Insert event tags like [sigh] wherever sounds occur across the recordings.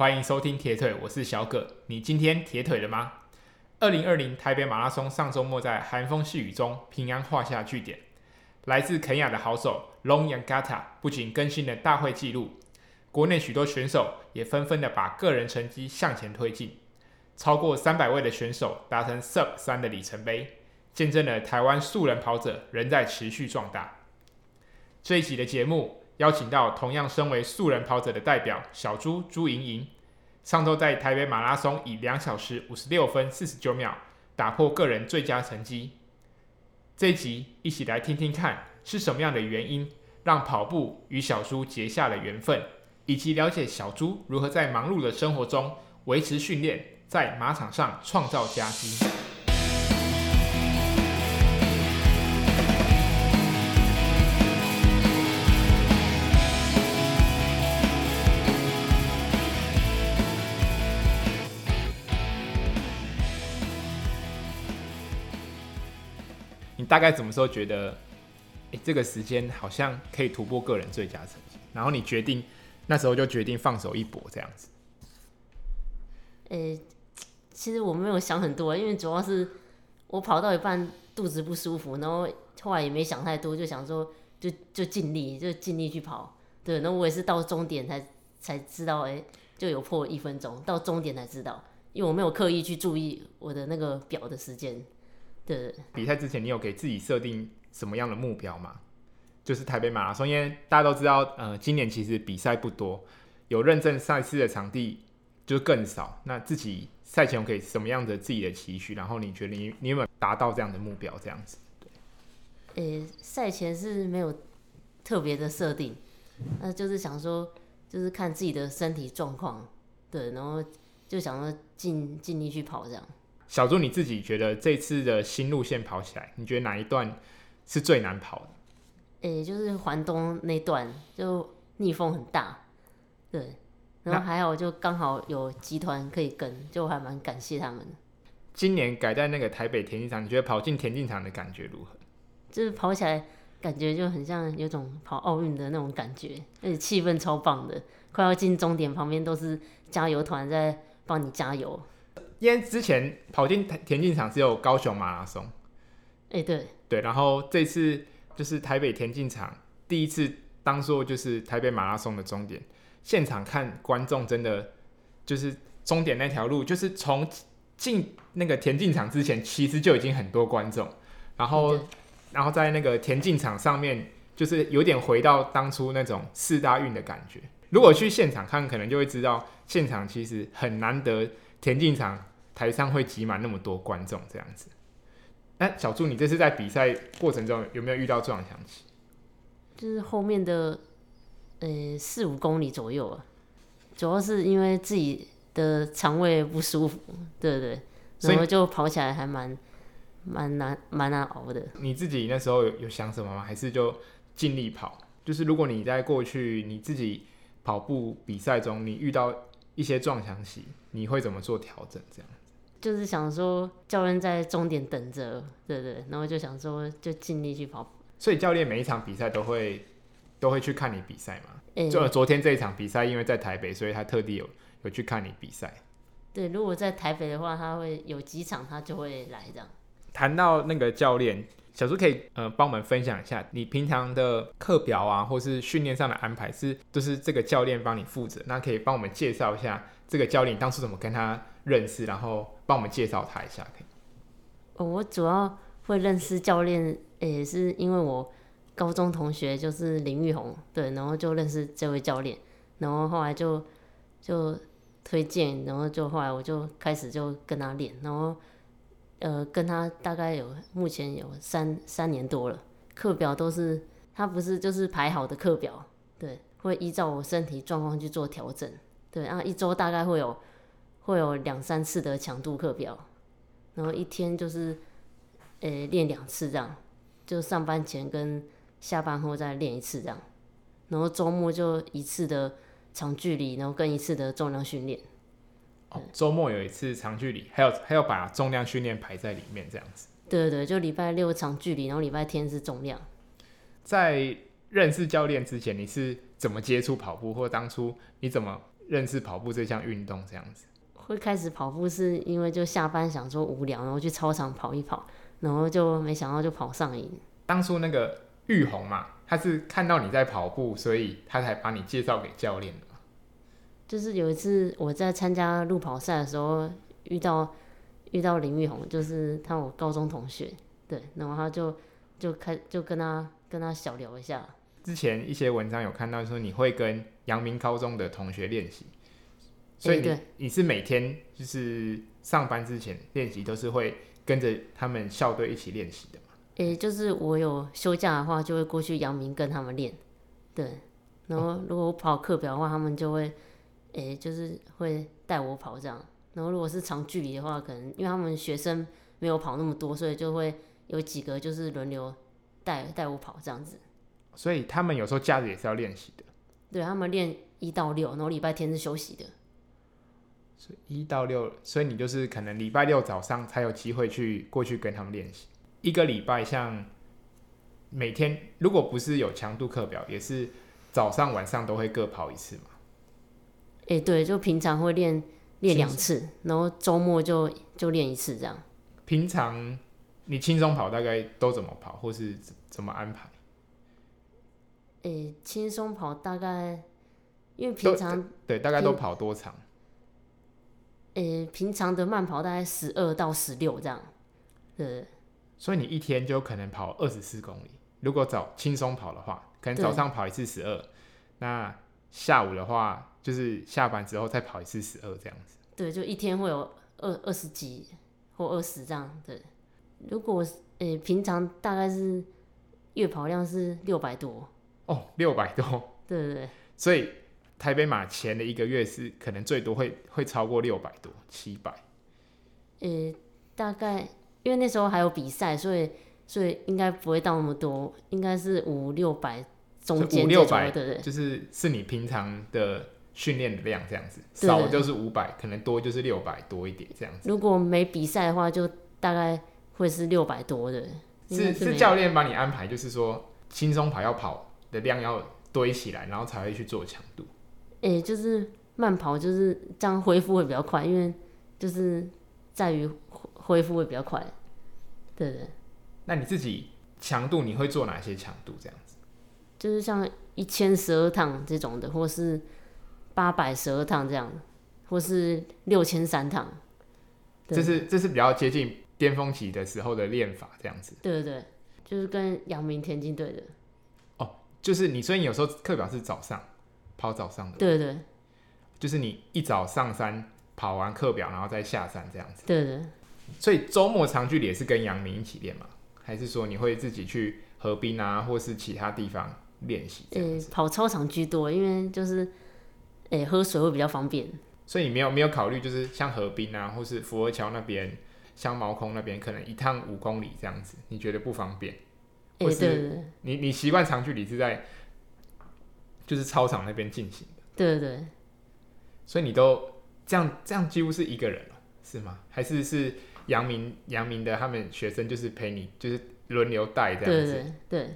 欢迎收听铁腿，我是小葛。你今天铁腿了吗？二零二零台北马拉松上周末在寒风细雨中平安画下句点。来自肯亚的好手 Long Yangata 不仅更新了大会纪录，国内许多选手也纷纷的把个人成绩向前推进，超过三百位的选手达成 Sub 三的里程碑，见证了台湾素人跑者仍在持续壮大。这一集的节目。邀请到同样身为素人跑者的代表小朱朱莹莹，上周在台北马拉松以两小时五十六分四十九秒打破个人最佳成绩。这一集一起来听听看是什么样的原因让跑步与小朱结下了缘分，以及了解小朱如何在忙碌的生活中维持训练，在马场上创造佳绩。你大概什么时候觉得，欸，这个时间好像可以突破个人最佳成绩，然后你决定那时候就决定放手一搏这样子。欸，其实我没有想很多，因为主要是我跑到一半肚子不舒服，然后后来也没想太多，就想说就就尽力就尽力去跑。对，那我也是到终点才才知道，欸，就有破一分钟，到终点才知道，因为我没有刻意去注意我的那个表的时间。对，比赛之前，你有给自己设定什么样的目标吗？就是台北马拉松，因为大家都知道，呃，今年其实比赛不多，有认证赛事的场地就更少。那自己赛前有给什么样的自己的期许？然后你觉得你你有没有达到这样的目标？这样子？对，诶，赛前是没有特别的设定，那就是想说，就是看自己的身体状况，对，然后就想说尽尽力去跑这样。小朱，你自己觉得这次的新路线跑起来，你觉得哪一段是最难跑的？诶、欸，就是环东那段，就逆风很大，对，然后还好就刚好有集团可以跟，就还蛮感谢他们。今年改在那个台北田径场，你觉得跑进田径场的感觉如何？就是跑起来感觉就很像有种跑奥运的那种感觉，而且气氛超棒的，快要进终点，旁边都是加油团在帮你加油。因为之前跑进田径场只有高雄马拉松，哎、欸，对对，然后这次就是台北田径场第一次当做就是台北马拉松的终点，现场看观众真的就是终点那条路，就是从进那个田径场之前，其实就已经很多观众，然后然后在那个田径场上面，就是有点回到当初那种四大运的感觉。如果去现场看，可能就会知道现场其实很难得田径场。台上会挤满那么多观众，这样子。哎，小朱，你这次在比赛过程中有没有遇到撞墙期？就是后面的呃四五公里左右啊，主要是因为自己的肠胃不舒服，对不对？然后就跑起来还蛮蛮难蛮难熬的。你自己那时候有有想什么吗？还是就尽力跑？就是如果你在过去你自己跑步比赛中，你遇到一些撞墙期，你会怎么做调整？这样？就是想说，教练在终点等着，对对，然后就想说，就尽力去跑。所以教练每一场比赛都会都会去看你比赛嘛？欸、就昨天这一场比赛，因为在台北，所以他特地有有去看你比赛。对，如果在台北的话，他会有几场，他就会来这样。谈到那个教练，小朱可以呃帮我们分享一下，你平常的课表啊，或是训练上的安排是都、就是这个教练帮你负责？那可以帮我们介绍一下这个教练当初怎么跟他认识，然后。帮我们介绍他一下，可以？哦，我主要会认识教练，也是因为我高中同学就是林玉红，对，然后就认识这位教练，然后后来就就推荐，然后就后来我就开始就跟他练，然后呃跟他大概有目前有三三年多了，课表都是他不是就是排好的课表，对，会依照我身体状况去做调整，对，然后一周大概会有。会有两三次的强度课表，然后一天就是，呃，练两次这样，就上班前跟下班后再练一次这样，然后周末就一次的长距离，然后跟一次的重量训练。哦，周末有一次长距离，还有还要把重量训练排在里面这样子。对对对，就礼拜六长距离，然后礼拜天是重量。在认识教练之前，你是怎么接触跑步，或当初你怎么？认识跑步这项运动这样子？会开始跑步是因为就下班想说无聊，然后去操场跑一跑，然后就没想到就跑上瘾。当初那个玉红嘛，他是看到你在跑步，所以他才把你介绍给教练的。就是有一次我在参加路跑赛的时候遇到遇到林玉红，就是他我高中同学，对，然后他就就开就跟他跟他小聊一下。之前一些文章有看到说你会跟阳明高中的同学练习。所以你、欸、你是每天就是上班之前练习都是会跟着他们校队一起练习的吗？诶、欸，就是我有休假的话，就会过去阳明跟他们练。对，然后如果我跑课表的话，他们就会诶、欸，就是会带我跑这样。然后如果是长距离的话，可能因为他们学生没有跑那么多，所以就会有几个就是轮流带带我跑这样子。所以他们有时候假日也是要练习的。对，他们练一到六，然后礼拜天是休息的。所以一到六，所以你就是可能礼拜六早上才有机会去过去跟他们练习。一个礼拜像每天，如果不是有强度课表，也是早上晚上都会各跑一次嘛。哎、欸，对，就平常会练练两次，然后周末就就练一次这样。平常你轻松跑大概都怎么跑，或是怎么安排？哎、欸，轻松跑大概因为平常，对大概都跑多长？呃、欸，平常的慢跑大概十二到十六这样，对。所以你一天就可能跑二十四公里。如果早轻松跑的话，可能早上跑一次十二，那下午的话就是下班之后再跑一次十二这样子。对，就一天会有二二十几或二十这样。对，如果呃、欸、平常大概是月跑量是六百多。哦，六百多。对对对。所以。台北马前的一个月是可能最多会会超过六百多七百，呃、欸，大概因为那时候还有比赛，所以所以应该不会到那么多，应该是五六百中间五六百，对对，就是是你平常的训练的量这样子，少就是五百，可能多就是六百多一点这样子。如果没比赛的话，就大概会是六百多的。是是教练帮你安排，就是说轻松跑要跑的量要堆起来，然后才会去做强度。诶、欸，就是慢跑，就是这样恢复会比较快，因为就是在于恢复会比较快，对对。那你自己强度你会做哪些强度？这样子，就是像一千十二趟这种的，或是八百十二趟这样，或是六千三趟。这是这是比较接近巅峰期的时候的练法，这样子。对对对，就是跟阳明田径队的。哦，就是你，所以你有时候课表是早上。跑早上的，对对，就是你一早上山跑完课表，然后再下山这样子。对对。所以周末长距离也是跟阳明一起练吗？还是说你会自己去河滨啊，或是其他地方练习？呃，跑操场居多，因为就是，欸，喝水会比较方便。所以你没有没有考虑，就是像河滨啊，或是福和桥那边，像毛空那边，可能一趟五公里这样子，你觉得不方便？欸，或是你你习惯长距离是在？就是操场那边进行的，对对对，所以你都这样这样几乎是一个人了，是吗？还是是阳明阳明的他们学生就是陪你，就是轮流带这样子？对对对，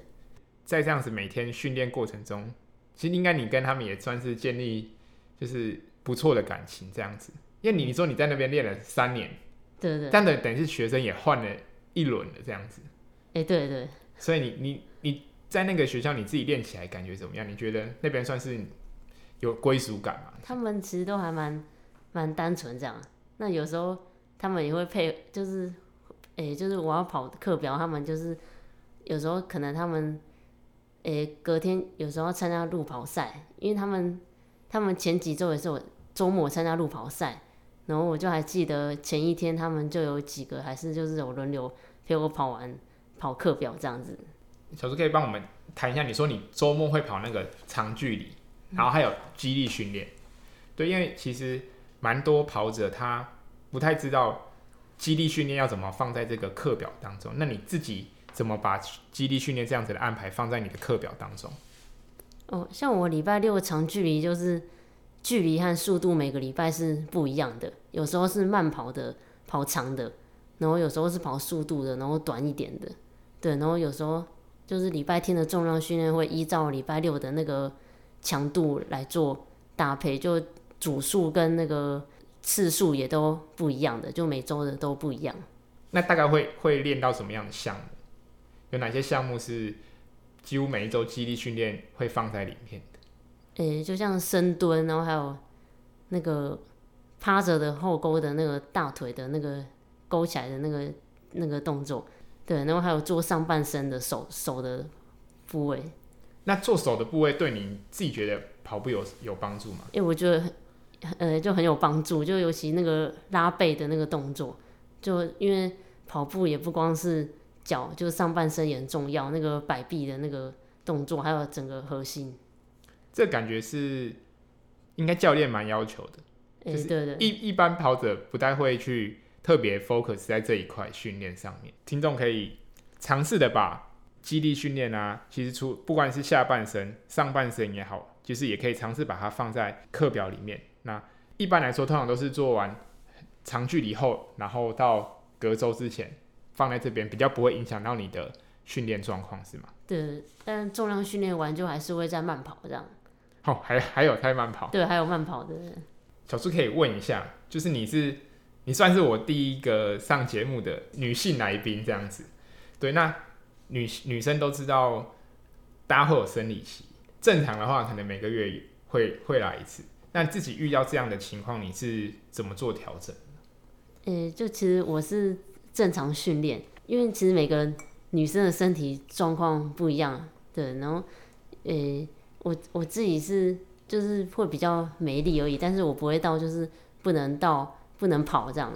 在这样子每天训练过程中，其实应该你跟他们也算是建立就是不错的感情这样子，因为你你说你在那边练了三年，对对，但等等于是学生也换了一轮了这样子，哎对对，所以你你你。在那个学校，你自己练起来感觉怎么样？你觉得那边算是有归属感吗？他们其实都还蛮蛮单纯这样。那有时候他们也会配，就是，诶、就是我要跑课表，他们就是有时候可能他们，诶、隔天有时候要参加路跑赛，因为他们他们前几周也是我周末参加路跑赛，然后我就还记得前一天他们就有几个还是就是有轮流陪我跑完跑课表这样子。小朱可以帮我们谈一下，你说你周末会跑那个长距离，然后还有肌力训练，对，因为其实蛮多跑者他不太知道肌力训练要怎么放在这个课表当中。那你自己怎么把肌力训练这样子的安排放在你的课表当中？哦，像我礼拜六长距离就是距离和速度每个礼拜是不一样的，有时候是慢跑的跑长的，然后有时候是跑速度的，然后短一点的，对，然后有时候。就是礼拜天的重量训练会依照礼拜六的那个强度来做搭配，就组数跟那个次数也都不一样的，就每周的都不一样。那大概会会练到什么样的项目？有哪些项目是几乎每一周肌力训练会放在里面的？诶、欸，就像深蹲，然后还有那个趴着的后勾的那个大腿的那个勾起来的那个那个动作，对，然后还有做上半身的手手的部位。那做手的部位对你自己觉得跑步有有帮助吗？因为我觉得，呃，就很有帮助，就尤其那个拉背的那个动作，就因为跑步也不光是脚，就是上半身也很重要，那个摆臂的那个动作，还有整个核心。这感觉是应该教练蛮要求的，欸、就是对对，一一般跑者不太会去特别 focus 在这一块训练上面。听众可以尝试的把。肌力训练啊，其实出不管是下半身、上半身也好，其实也可以尝试把它放在课表里面。那一般来说，通常都是做完长距离后，然后到隔周之前放在这边，比较不会影响到你的训练状况，是吗？对，但重量训练完就还是会再慢跑这样。哦，还还有再慢跑？对，还有慢跑的。小苏可以问一下，就是你是你算是我第一个上节目的女性来宾这样子，对，那。女女生都知道，大家会有生理期。正常的话，可能每个月会会来一次。那自己遇到这样的情况，你是怎么做调整？呃、就其实我是正常训练，因为其实每个女生的身体状况不一样，对。然后，呃、我我自己是就是会比较没力而已，但是我不会到就是不能到不能跑这样，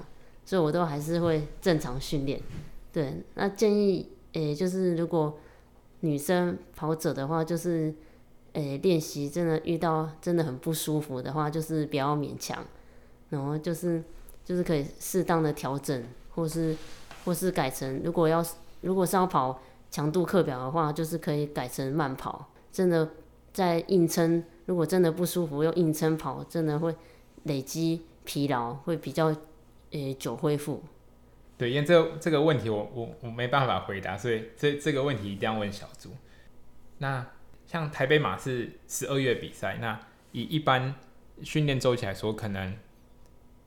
所以我都还是会正常训练。对，那建议。诶、就是如果女生跑者的话，就是诶练习真的遇到真的很不舒服的话，就是不要勉强，然后就是就是可以适当的调整，或是或是改成如果要如果是要跑强度课表的话，就是可以改成慢跑。真的在硬撑，如果真的不舒服又硬撑跑，真的会累积疲劳，会比较诶、欸、久恢复。对，因为这这个问题我我我没办法回答，所以这这个问题一定要问小朱。那像台北马是十二月比赛，那以一般训练周期来说，可能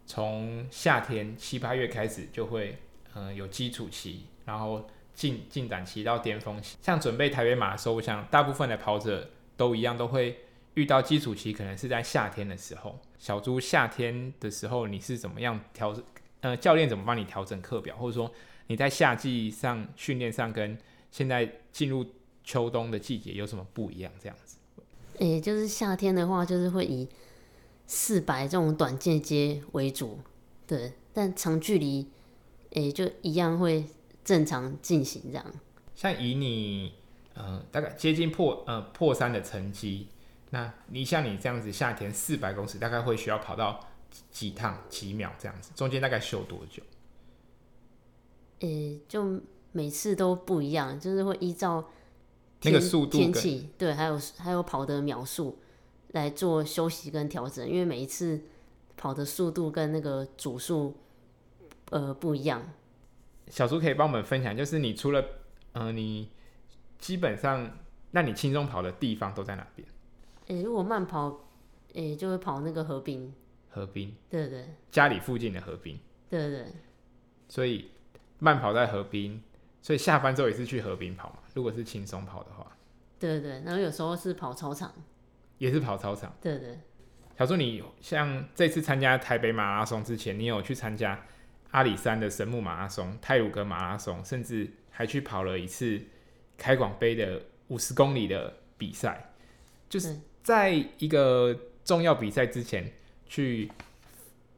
从夏天七八月开始就会嗯、呃、有基础期，然后进进展期到巅峰期。像准备台北马的时候，我想大部分的跑者都一样，都会遇到基础期，可能是在夏天的时候。小猪夏天的时候你是怎么样调整？呃，教练怎么帮你调整课表，或者说你在夏季上训练上跟现在进入秋冬的季节有什么不一样？这样子，诶、欸，就是夏天的话，就是会以四百这种短间接为主，对，但长距离，诶、欸，就一样会正常进行这样。像以你，呃，大概接近破呃破三的成绩，那你像你这样子，夏天四百公尺大概会需要跑到。几趟几秒这样子，中间大概休多久？诶、欸，就每次都不一样，就是会依照那个速度、天气，对，还有还有跑的秒数来做休息跟调整，因为每一次跑的速度跟那个组数呃不一样。小苏可以帮我们分享，就是你除了呃，你基本上，那你轻松跑的地方都在哪边？如果慢跑，诶、欸，就会跑那个河滨。河滨，对对，家里附近的河滨，对对，所以慢跑在河滨，所以下班之后也是去河滨跑嘛。如果是轻松跑的话，对对，然后有时候是跑操场，也是跑操场，对对。小树，你像这次参加台北马拉松之前，你有去参加阿里山的神木马拉松、泰鲁格马拉松，甚至还去跑了一次开广杯的五十公里的比赛，就是在一个重要比赛之前。去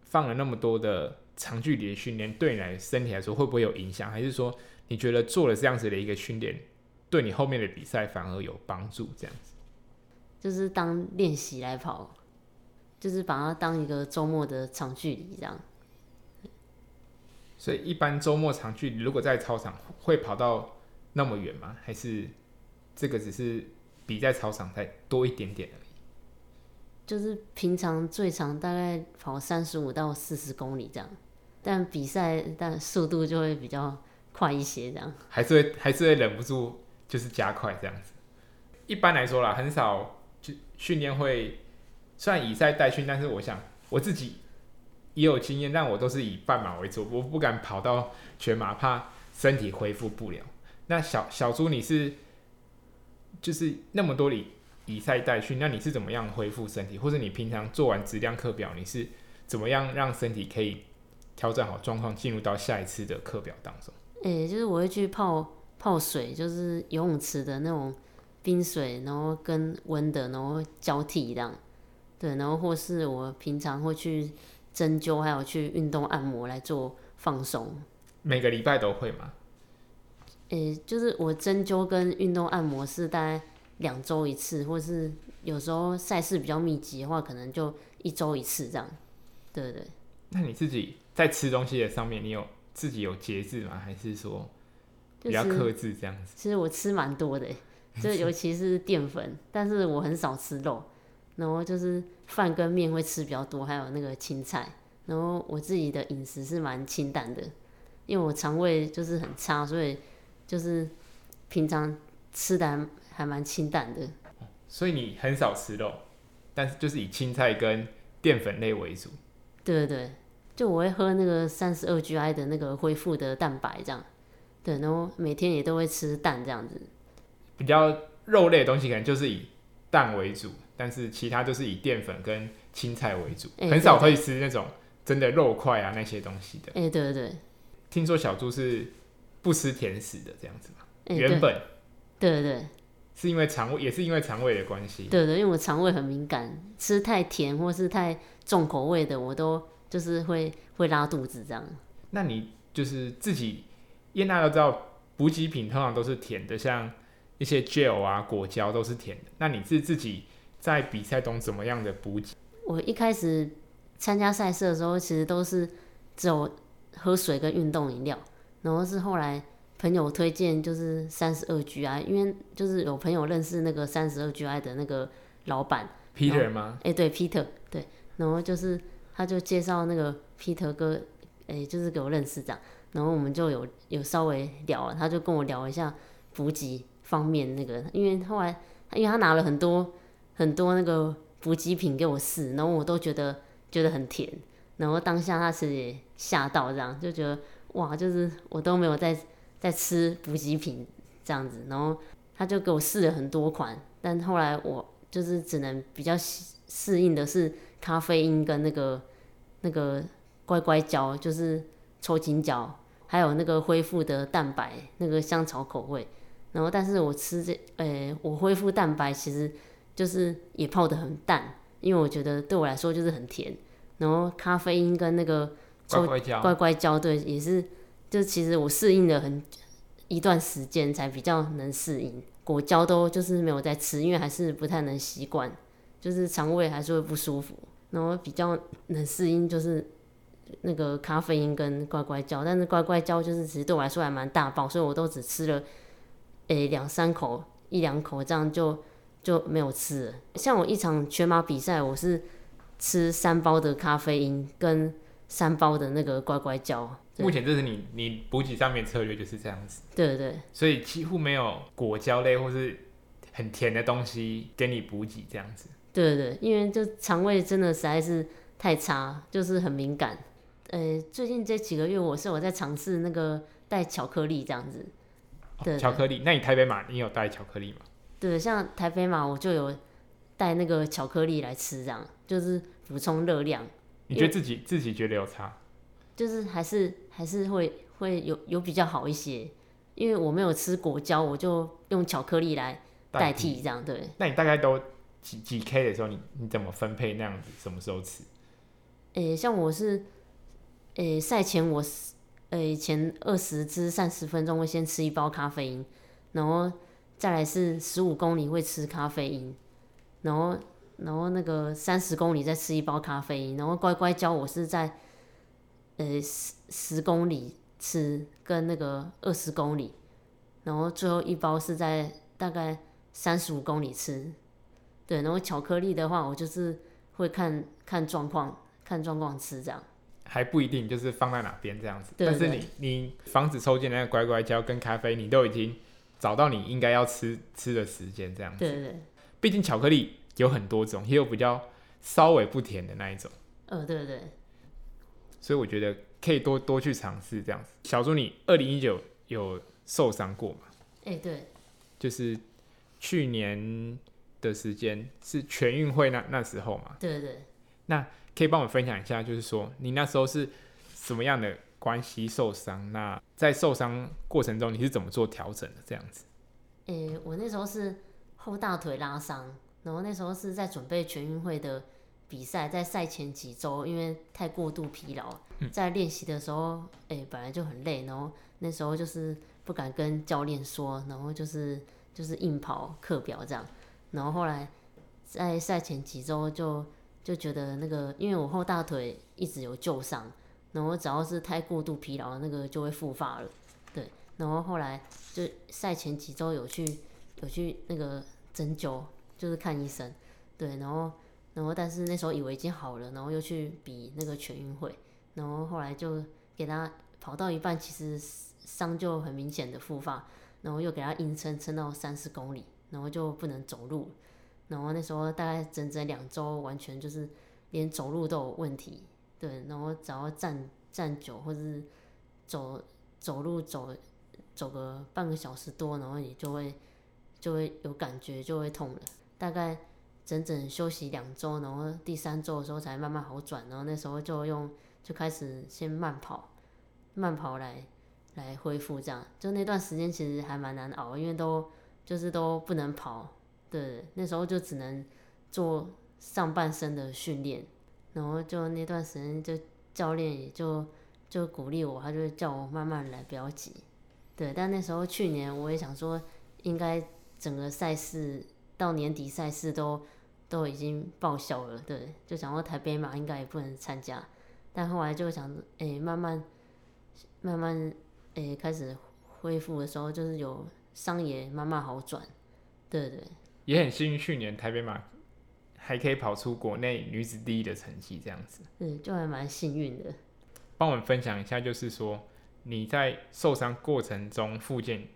放了那么多的长距离的训练，对你来身体来说会不会有影响？还是说你觉得做了这样子的一个训练，对你后面的比赛反而有帮助？这样子，就是当练习来跑，就是把它当一个周末的长距离这样。所以一般周末长距离如果在操场会跑到那么远吗？还是这个只是比在操场再多一点点而已？就是平常最长大概跑三十五到四十公里这样，但比赛但速度就会比较快一些这样。还是会还是会忍不住就是加快这样子。一般来说啦，很少就训练会虽然以赛代训，但是我想我自己也有经验，但我都是以半马为主，我不敢跑到全马，怕身体恢复不了。那小小猪你是就是那么多里以赛代训，那你是怎么样恢复身体？或者你平常做完质量课表，你是怎么样让身体可以调整好状况，进入到下一次的课表当中？诶、欸，就是我会去泡泡水，就是游泳池的那种冰水，然后跟温的，然后交替这样。对，然后或是我平常会去针灸，还有去运动按摩来做放松。每个礼拜都会吗？诶、欸，就是我针灸跟运动按摩是大概两周一次，或是有时候赛事比较密集的话，可能就一周一次这样。对对。那你自己在吃东西的上面，你有自己有节制吗？还是说比较克制这样子？其实我吃蛮多的，就尤其是淀粉，但是我很少吃肉。然后就是饭跟面会吃比较多，还有那个青菜。然后我自己的饮食是蛮清淡的，因为我肠胃就是很差，所以。就是平常吃的还还蛮清淡的，所以你很少吃肉，但是就是以青菜跟淀粉类为主。对对对，就我会喝那个三十二 GI 的那个恢复的蛋白这样，对，然后每天也都会吃蛋这样子。比较肉类的东西可能就是以蛋为主，但是其他就是以淀粉跟青菜为主，欸、很少会吃那种真的肉块啊那些东西的。哎、欸，对对对，听说小猪是。不吃甜食的这样子嘛？欸、原本，对对对，是因为肠胃，也是因为肠胃的关系。对，对对，因为我肠胃很敏感，吃太甜或是太重口味的，我都就是会会拉肚子这样。那你就是自己，因为大家都知道补给品通常都是甜的，像一些 gel 啊、果胶都是甜的。那你是自己在比赛中怎么样的补给？我一开始参加赛事的时候，其实都是只有喝水跟运动饮料。然后是后来朋友推荐，就是三十二 GI，因为就是有朋友认识那个三十二 GI 的那个老板 Peter 吗？哎，对 Peter，对，然后就是他就介绍那个 Peter 哥，哎，就是给我认识这样，然后我们就有有稍微聊，他就跟我聊一下补给方面那个，因为后来因为他拿了很多很多那个补给品给我试，然后我都觉得觉得很甜，然后当下他其实也吓到这样，就觉得。哇，就是我都没有在在吃补给品这样子，然后他就给我试了很多款，但后来我就是只能比较适应的是咖啡因跟那个那个乖乖胶，就是抽筋胶，还有那个恢复的蛋白，那个香草口味。然后，但是我吃这，诶、我恢复蛋白其实就是也泡得很淡，因为我觉得对我来说就是很甜。然后咖啡因跟那个。乖乖胶，乖乖胶，对，也是，就其实我适应了很一段时间才比较能适应。果胶都就是没有在吃，因为还是不太能习惯，就是肠胃还是会不舒服。然后比较能适应就是那个咖啡因跟乖乖胶，但是乖乖胶就是其实对我来说还蛮大包，所以我都只吃了诶两三口，一两口这样就就没有吃了。像我一场全马比赛，我是吃三包的咖啡因跟。三包的那个乖乖胶，目前这是你你补给上面策略就是这样子。对对对，所以几乎没有果胶类或是很甜的东西给你补给这样子。对对对，因为就肠胃真的实在是太差，就是很敏感。呃，最近这几个月我是有在尝试那个带巧克力这样子。对，对，巧克力？那你台北马你有带巧克力吗？对，像台北马我就有带那个巧克力来吃，这样就是补充热量。你觉得自己自己觉得有差？就是还是还是会会有有比较好一些，因为我没有吃果胶，我就用巧克力来代替这样。对，那你大概都几几 K 的时候，你你怎么分配那样子？什么时候吃？诶、欸，像我是诶赛、欸、前我诶、欸、前二十至三十分钟会先吃一包咖啡因，然后再来是十五公里会吃咖啡因，然后。然后那个三十公里再吃一包咖啡因，然后乖乖胶我是在，呃十十公里吃，跟那个二十公里，然后最后一包是在大概三十五公里吃，对，然后巧克力的话，我就是会看看状况，看状况吃这样，还不一定就是放在哪边这样子，但是你你防止抽筋那个乖乖胶跟咖啡，你都已经找到你应该要吃吃的时间这样子，对对对，毕竟巧克力。有很多种，也有比较稍微不甜的那一种。呃，对对。所以我觉得可以多多去尝试这样子。小猪，你二零一九有受伤过吗？哎、欸，对，就是去年的时间是全运会那那时候嘛。对对。那可以帮我分享一下，就是说你那时候是什么样的关系受伤？那在受伤过程中你是怎么做调整的？这样子？哎、欸，我那时候是后大腿拉伤，然后那时候是在准备全运会的。比赛在赛前几周，因为太过度疲劳，在练习的时候，哎、欸，本来就很累，然后那时候就是不敢跟教练说，然后就是就是硬跑课表这样，然后后来在赛前几周就就觉得那个，因为我后大腿一直有旧伤，然后只要是太过度疲劳，那个就会复发了，对，然后后来就赛前几周有去有去那个针灸，就是看医生，对，然后。然后，但是那时候以为已经好了，然后又去比那个全运会，然后后来就给他跑到一半，其实伤就很明显的复发，然后又给他硬撑撑到三十公里，然后就不能走路，然后那时候大概整整两周，完全就是连走路都有问题，对，然后只要站站久或者是走走路走走个半个小时多，然后你就会就会有感觉，就会痛了，大概。整整休息两周，然后第三周的时候才慢慢好转，然后那时候就用就开始先慢跑，慢跑来来恢复，这样就那段时间其实还蛮难熬，因为都就是都不能跑，对，那时候就只能做上半身的训练，然后就那段时间就教练也就就鼓励我，他就叫我慢慢来，不要急，对，但那时候去年我也想说，应该整个赛事。到年底赛事都都已经报销了，对，就想说台北马应该也不能参加，但后来就想，哎、欸，慢慢慢慢，哎、欸，开始恢复的时候，就是有伤也慢慢好转，对对。也很幸运，去年台北马还可以跑出国内女子第一的成绩，这样子。对，就还蛮幸运的。帮我们分享一下，就是说你在受伤过程中复健，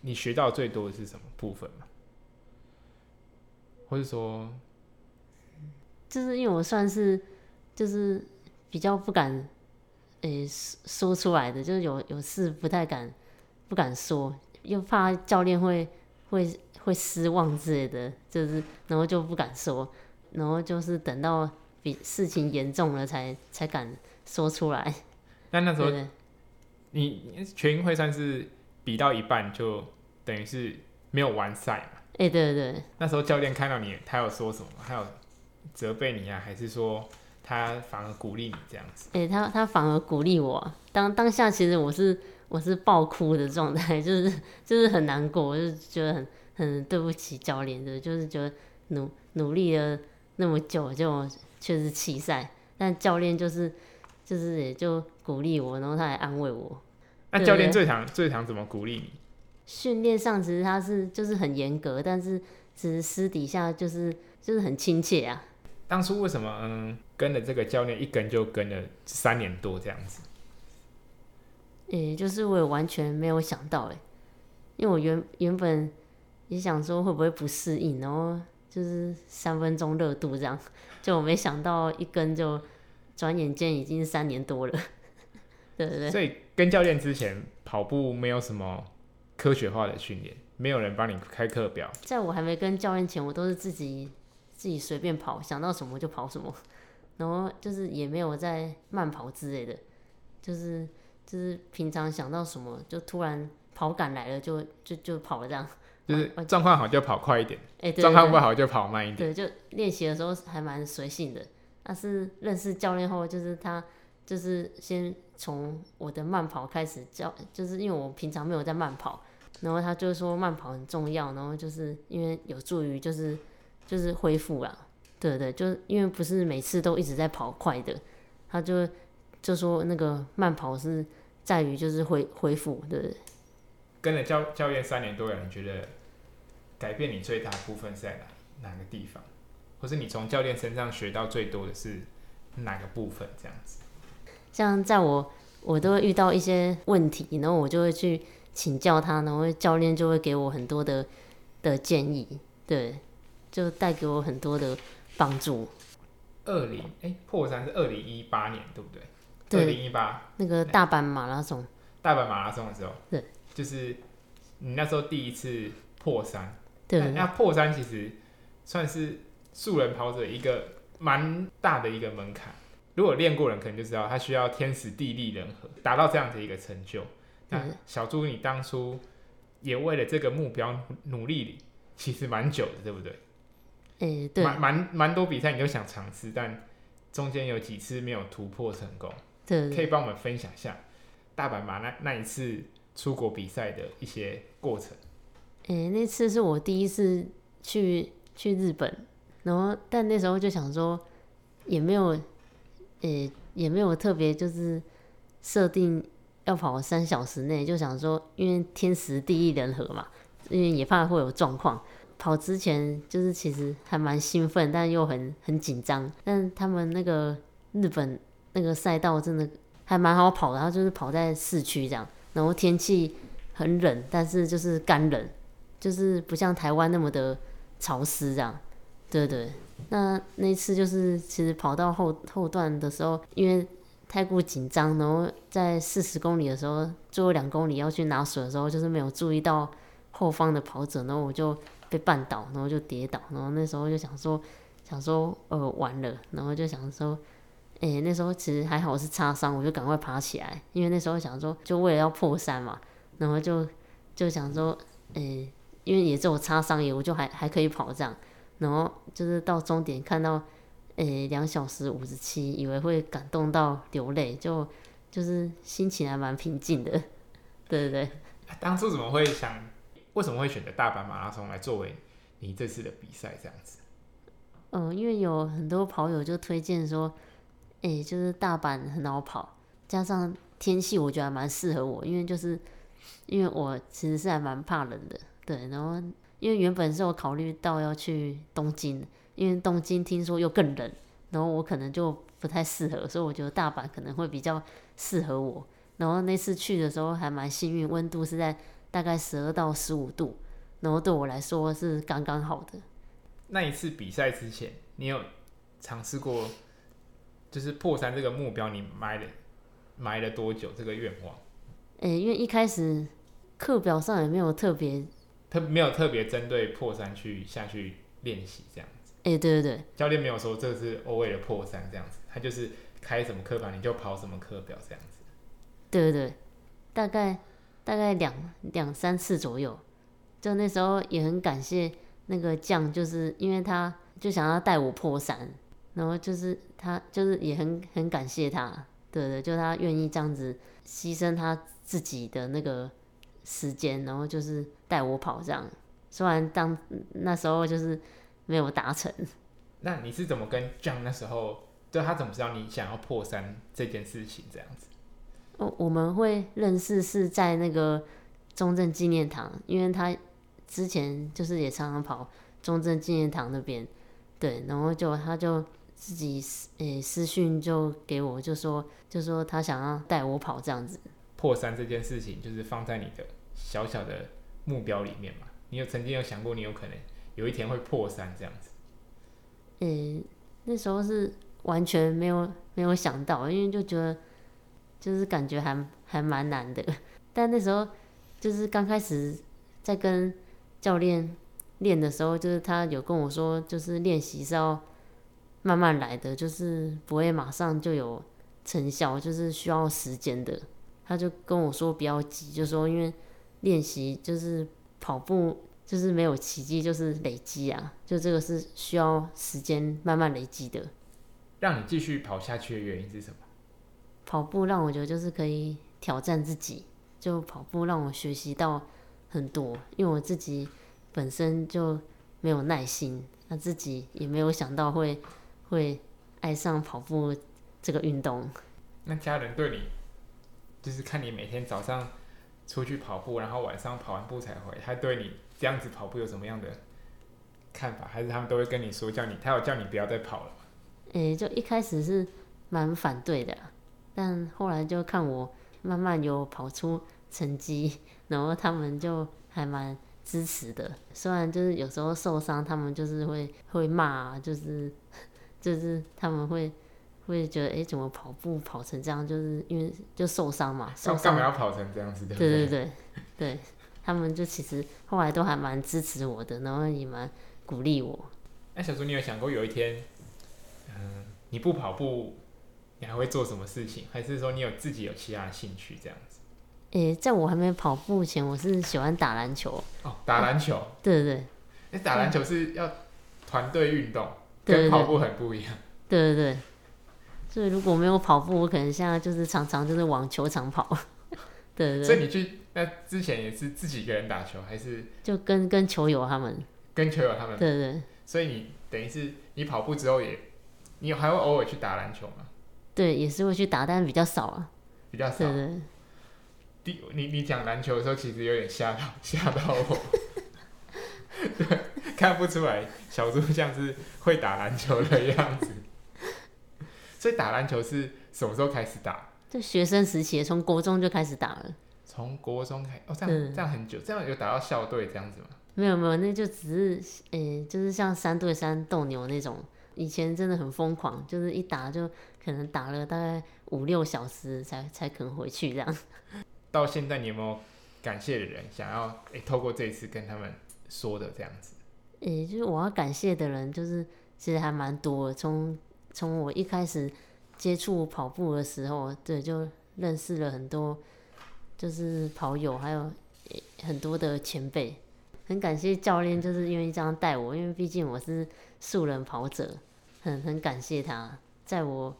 你学到最多的是什么部分吗？或者说，就是因为我算是就是比较不敢诶、欸、说出来的，就是有有事不太敢不敢说，又怕教练会会会失望之类的，就是然后就不敢说，然后就是等到比事情严重了才才敢说出来。那那时候你全运会算是比到一半就等于是没有完赛嘛？哎、欸，对对对，那时候教练看到你，他有说什么？他有责备你啊，还是说他反而鼓励你这样子？哎、欸，他他反而鼓励我。当当下其实我是我是爆哭的状态，就是就是很难过，我就觉得很很对不起教练的，就是觉得努努力了那么久，就确实弃赛。但教练就是就是也就鼓励我，然后他还安慰我。那教练最常最常怎么鼓励你？训练上其实他是就是很严格，但是其实私底下就是就是很亲切啊。当初为什么嗯跟了这个教练一跟就跟了三年多这样子？诶、欸，就是我也完全没有想到诶，因为我原原本也想说会不会不适应，然后就是三分钟热度这样，就我没想到一跟就转眼间已经三年多了。[laughs] 对对对。所以跟教练之前跑步没有什么。科学化的训练，没有人帮你开课表。在我还没跟教练前，我都是自己自己随便跑，想到什么就跑什么，[laughs] 然后就是也没有在慢跑之类的，就是就是平常想到什么就突然跑感来了就就就跑了这样。就是状况好就跑快一点，哎，状况不好就跑慢一点。对，就练习的时候还蛮随性的。但是认识教练后，就是他就是先从我的慢跑开始教，就是因为我平常没有在慢跑。然后他就说慢跑很重要，然后就是因为有助于就是就是恢复啦，对对，就是因为不是每次都一直在跑快的，他就就说那个慢跑是在于就是恢恢复，对。跟了教教练三年多了，你觉得改变你最大部分是在哪哪个地方？或是你从教练身上学到最多的是哪个部分？这样子。像在我我都会遇到一些问题，然后我就会去。请教他，然后教练就会给我很多的的建议，对，就带给我很多的帮助。二零哎破三是二零一八年对不对？对。二零一八那个大阪马拉松。大阪马拉松的时候。对。就是你那时候第一次破三。对。那破三其实算是素人跑者一个蛮大的一个门槛。如果练过人可能就知道，他需要天时地利人和达到这样的一个成就。那小猪，你当初也为了这个目标努力，其实蛮久的，对不对？诶、欸，对，蛮蛮蛮多比赛你都想尝试，但中间有几次没有突破成功。对，对，可以帮我们分享一下大阪马那那一次出国比赛的一些过程。诶、欸，那次是我第一次去去日本，然后但那时候就想说，也没有，诶、欸，也没有特别就是设定要跑三小时内，就想说，因为天时地利人和嘛，因为也怕会有状况。跑之前就是其实还蛮兴奋，但又很很紧张。但他们那个日本那个赛道真的还蛮好跑的，然后就是跑在市区这样，然后天气很冷，但是就是干冷，就是不像台湾那么的潮湿这样。对对，那那次就是其实跑到后后段的时候，因为太过紧张，然后在四十公里的时候，最后两公里要去拿水的时候，就是没有注意到后方的跑者，然后我就。被绊倒，然后就跌倒，然后那时候就想说，[laughs] 想说，呃，完了，然后就想说，哎、欸，那时候其实还好是擦伤，我就赶快爬起来，因为那时候想说，就为了要破三嘛，然后就就想说，哎、欸，因为也只有擦伤，也我就还还可以跑这样，然后就是到终点看到，哎、欸，两小时五十七，以为会感动到流泪，就就是心情还蛮平静的，[laughs] 对对对。当初怎么会想？为什么会选择大阪马拉松来作为你这次的比赛？这样子，嗯，因为有很多跑友就推荐说，诶、欸，就是大阪很好跑，加上天气我觉得还蛮适合我，因为就是因为我其实是还蛮怕冷的，对，然后因为原本是我考虑到要去东京，因为东京听说又更冷，然后我可能就不太适合，所以我觉得大阪可能会比较适合我。然后那次去的时候还蛮幸运，温度是在。大概十二到十五度，然后对我来说是刚刚好的。那一次比赛之前，你有尝试过，就是破三这个目标，你埋了埋了多久这个愿望？诶、欸，因为一开始课表上也没有特别，特没有特别针对破三去下去练习这样子。诶、欸，对对对，教练没有说这是为了破三这样子，他就是开什么课表你就跑什么课表这样子。对对对，大概。大概两两三次左右，就那时候也很感谢那个将，就是因为他就想要带我破三，然后就是他就是也很很感谢他，对对，就他愿意这样子牺牲他自己的那个时间，然后就是带我跑这样。虽然当那时候就是没有达成。那你是怎么跟将那时候，就他怎么知道你想要破三这件事情这样子？我们会认识是在那个中正纪念堂，因为他之前就是也常常跑中正纪念堂那边，对，然后就他就自己诶、欸、私讯就给我，就说就说他想要带我跑这样子。破三这件事情就是放在你的小小的目标里面嘛？你有曾经有想过你有可能有一天会破三这样子？诶、那时候是完全没有没有想到，因为就觉得。就是感觉还还蛮难的，[laughs] 但那时候就是刚开始在跟教练练的时候，就是他有跟我说，就是练习是要慢慢来的，就是不会马上就有成效，就是需要时间的。他就跟我说不要急，就说因为练习就是跑步就是没有奇迹，就是累积啊，就这个是需要时间慢慢累积的。让你继续跑下去的原因是什么？跑步让我觉得就是可以挑战自己，就跑步让我学习到很多，因为我自己本身就没有耐心，那自己也没有想到会会爱上跑步这个运动。那家人对你，就是看你每天早上出去跑步，然后晚上跑完步才回，他对你这样子跑步有什么样的看法？还是他们都会跟你说叫你，他有叫你不要再跑了吗？诶，就一开始是蛮反对的。但后来就看我慢慢有跑出成绩，然后他们就还蛮支持的。虽然就是有时候受伤，他们就是会 [laughs] 会骂，就是 [laughs] 就是他们会会觉得，哎、欸，怎么跑步跑成这样？就是因为就受伤嘛，受伤。干嘛要跑成这样子？对不对？对对对，对，他们就其实后来都还蛮支持我的，然后也蛮鼓励我。那小猪，你有想过有一天，嗯，你不跑步，你还会做什么事情？还是说你有自己有其他的兴趣这样子？诶、欸，在我还没跑步前，我是喜欢打篮球。哦，打篮球。对对对。那打篮球是要团队运动，跟跑步很不一样。对对对。所以如果没有跑步，我可能现在就是常常就是往球场跑。[laughs] 对对对。所以你去那之前也是自己一个人打球，还是？就跟跟球友他们。跟球友他们。对对对。所以你等于是你跑步之后也，你还会偶尔去打篮球吗？对，也是会去打，但是比较少啊。比较少。对。第你你讲篮球的时候，其实有点吓到 [laughs] 吓到我，[laughs] 对，看不出来小猪像是会打篮球的样子。所以打篮球是什么时候开始打？就学生时期，从国中就开始打了。从国中开哦，这样这样很久，这样有打到校队这样子吗？没有没有，那就只是诶、欸，就是像三对三斗牛那种。以前真的很疯狂，就是一打就可能打了大概五六小时才才肯回去这样。到现在，你有没有感谢的人想要诶、欸，透过这一次跟他们说的这样子？诶、欸，就是我要感谢的人，就是其实还蛮多的。从从我一开始接触跑步的时候，对，就认识了很多，就是跑友，还有很多的前辈。很感谢教练，就是愿意这样带我，因为毕竟我是素人跑者，很很感谢他，在我。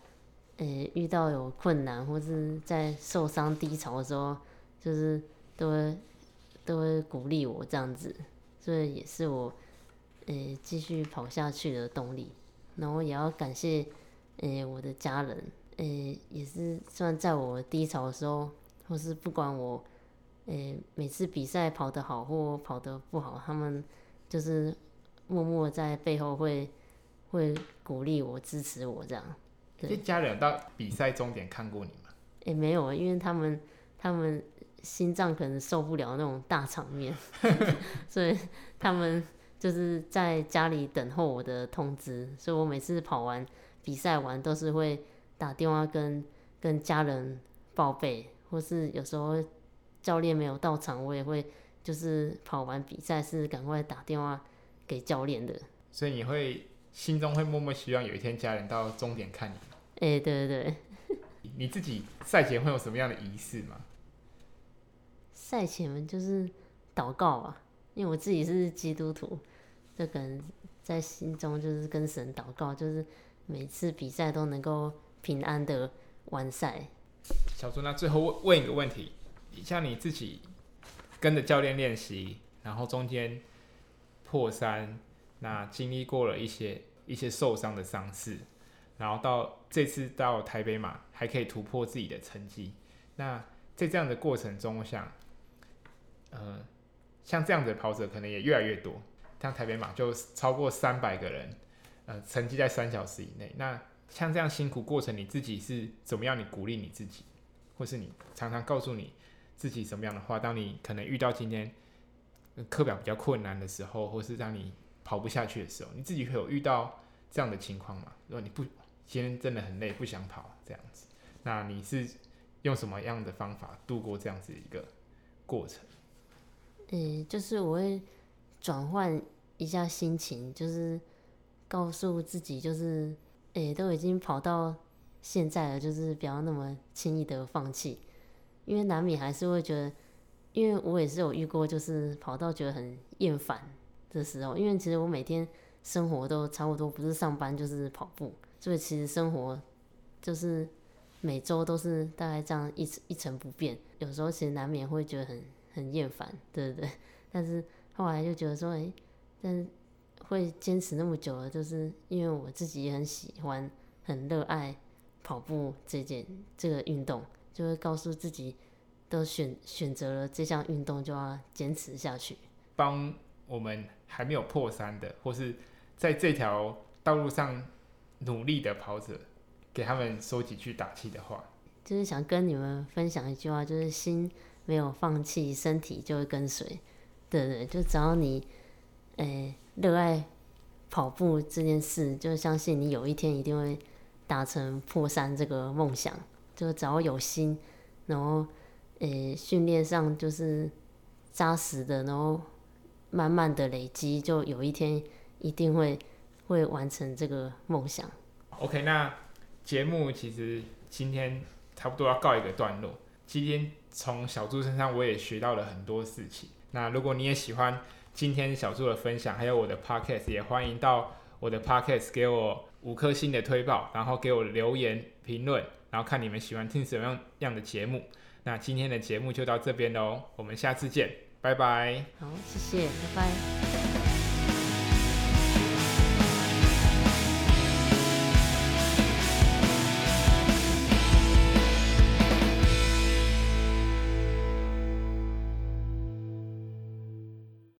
诶、欸，遇到有困难或是在受伤低潮的时候，就是都都会鼓励我这样子，所以也是我诶继、续跑下去的动力。然后也要感谢诶、欸、我的家人，诶、欸、也是算在我低潮的时候，或是不管我诶、欸、每次比赛跑得好或跑得不好，他们就是默默在背后会会鼓励我、支持我这样。对家人到比赛终点看过你吗？诶、欸、没有啊，因为他们他们心脏可能受不了那种大场面，[laughs] 所以他们就是在家里等候我的通知。所以我每次跑完比赛完，都是会打电话跟跟家人报备，或是有时候教练没有到场，我也会就是跑完比赛是赶快打电话给教练的。所以你会心中会默默希望有一天家人到终点看你。哎、欸，对对对，[laughs] 你自己赛前会有什么样的仪式吗？赛前就是祷告啊，因为我自己是基督徒，就可能在心中就是跟神祷告，就是每次比赛都能够平安的完赛。小朱，那最后问问一个问题，像你自己跟着教练练习，然后中间破三，那经历过了一些一些受伤的伤势。然后到这次到台北马还可以突破自己的成绩，那在这样的过程中，我想，呃，像这样的跑者可能也越来越多。像台北马就超过三百个人，呃，成绩在三小时以内。那像这样辛苦过程，你自己是怎么样？你鼓励你自己，或是你常常告诉你自己什么样的话？当你可能遇到今天课表比较困难的时候，或是让你跑不下去的时候，你自己会有遇到这样的情况吗？如果你不今天真的很累，不想跑这样子。那你是用什么样的方法度过这样子一个过程？诶、就是我会转换一下心情，就是告诉自己，就是诶、都已经跑到现在了，就是不要那么轻易的放弃，因为难免还是会觉得，因为我也是有遇过，就是跑到觉得很厌烦的时候，因为其实我每天生活都差不多，不是上班就是跑步。所以其实生活就是每周都是大概这样一一成不变，有时候其实难免会觉得很很厌烦，对不对？[laughs] 但是后来就觉得说，哎，但是会坚持那么久了，就是因为我自己也很喜欢、很热爱跑步这件这个运动，就会告诉自己，都选选择了这项运动，就要坚持下去。帮我们还没有破三的，或是在这条道路上。努力的跑者，给他们说几句打气的话，就是想跟你们分享一句话，就是心没有放弃，身体就会跟随。对对，就只要你，诶、欸，热爱跑步这件事，就相信你有一天一定会达成破三这个梦想。就只要有心，然后诶训练上就是扎实的，然后慢慢的累积，就有一天一定会会完成这个梦想。OK，那节目其实今天差不多要告一个段落。今天从小猪身上我也学到了很多事情。那如果你也喜欢今天小猪的分享，还有我的 Podcast，也欢迎到我的 Podcast 给我五颗星的推报，然后给我留言评论，然后看你们喜欢听什么样样的节目。那今天的节目就到这边喽，我们下次见，拜拜。好，谢谢，拜拜。